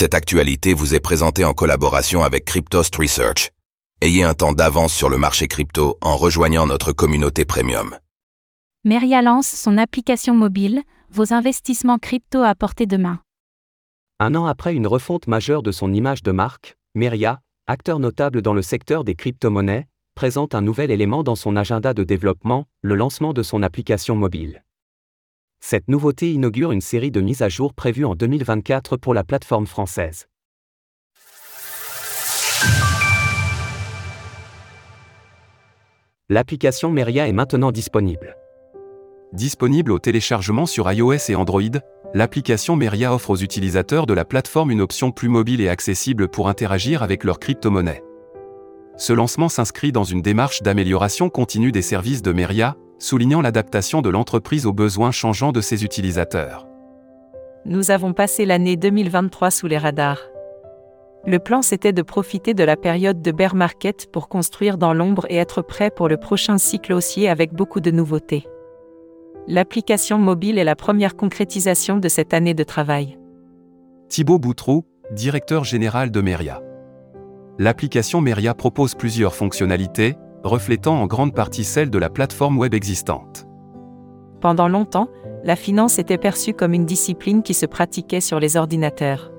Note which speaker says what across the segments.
Speaker 1: Cette actualité vous est présentée en collaboration avec Cryptost Research. Ayez un temps d'avance sur le marché crypto en rejoignant notre communauté premium.
Speaker 2: Meria lance son application mobile, vos investissements crypto à portée de main.
Speaker 3: Un an après une refonte majeure de son image de marque, Meria, acteur notable dans le secteur des crypto-monnaies, présente un nouvel élément dans son agenda de développement, le lancement de son application mobile. Cette nouveauté inaugure une série de mises à jour prévues en 2024 pour la plateforme française. L'application Meria est maintenant disponible.
Speaker 4: Disponible au téléchargement sur iOS et Android, l'application Meria offre aux utilisateurs de la plateforme une option plus mobile et accessible pour interagir avec leurs crypto-monnaies. Ce lancement s'inscrit dans une démarche d'amélioration continue des services de Meria, soulignant l'adaptation de l'entreprise aux besoins changeants de ses utilisateurs.
Speaker 5: Nous avons passé l'année 2023 sous les radars. Le plan c'était de profiter de la période de bear market pour construire dans l'ombre et être prêt pour le prochain cycle haussier avec beaucoup de nouveautés. L'application mobile est la première concrétisation de cette année de travail.
Speaker 4: Thibaut Boutroux, directeur général de Meria. L'application Meria propose plusieurs fonctionnalités, reflétant en grande partie celle de la plateforme web existante.
Speaker 5: Pendant longtemps, la finance était perçue comme une discipline qui se pratiquait sur les ordinateurs.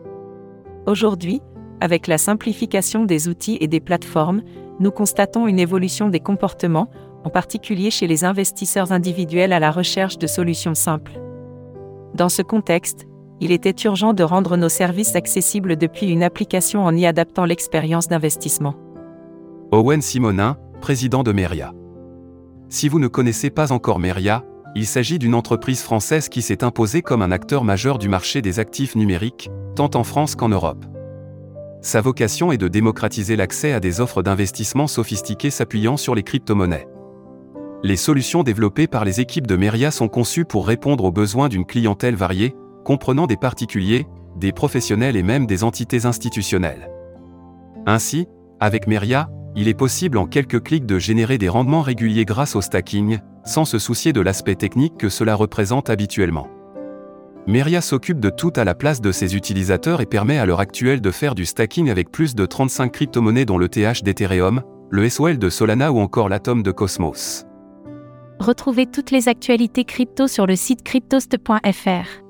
Speaker 5: Aujourd'hui, avec la simplification des outils et des plateformes, nous constatons une évolution des comportements, en particulier chez les investisseurs individuels à la recherche de solutions simples. Dans ce contexte, il était urgent de rendre nos services accessibles depuis une application en y adaptant l'expérience d'investissement.
Speaker 4: Owen Simonin, président de Meria. Si vous ne connaissez pas encore Meria, il s'agit d'une entreprise française qui s'est imposée comme un acteur majeur du marché des actifs numériques, tant en France qu'en Europe. Sa vocation est de démocratiser l'accès à des offres d'investissement sophistiquées s'appuyant sur les crypto-monnaies. Les solutions développées par les équipes de Meria sont conçues pour répondre aux besoins d'une clientèle variée, comprenant des particuliers, des professionnels et même des entités institutionnelles. Ainsi, avec Meria, il est possible en quelques clics de générer des rendements réguliers grâce au stacking, sans se soucier de l'aspect technique que cela représente habituellement. Meria s'occupe de tout à la place de ses utilisateurs et permet à l'heure actuelle de faire du stacking avec plus de 35 crypto-monnaies dont le TH d'Ethereum, le SOL de Solana ou encore l'Atom de Cosmos.
Speaker 2: Retrouvez toutes les actualités crypto sur le site cryptost.fr.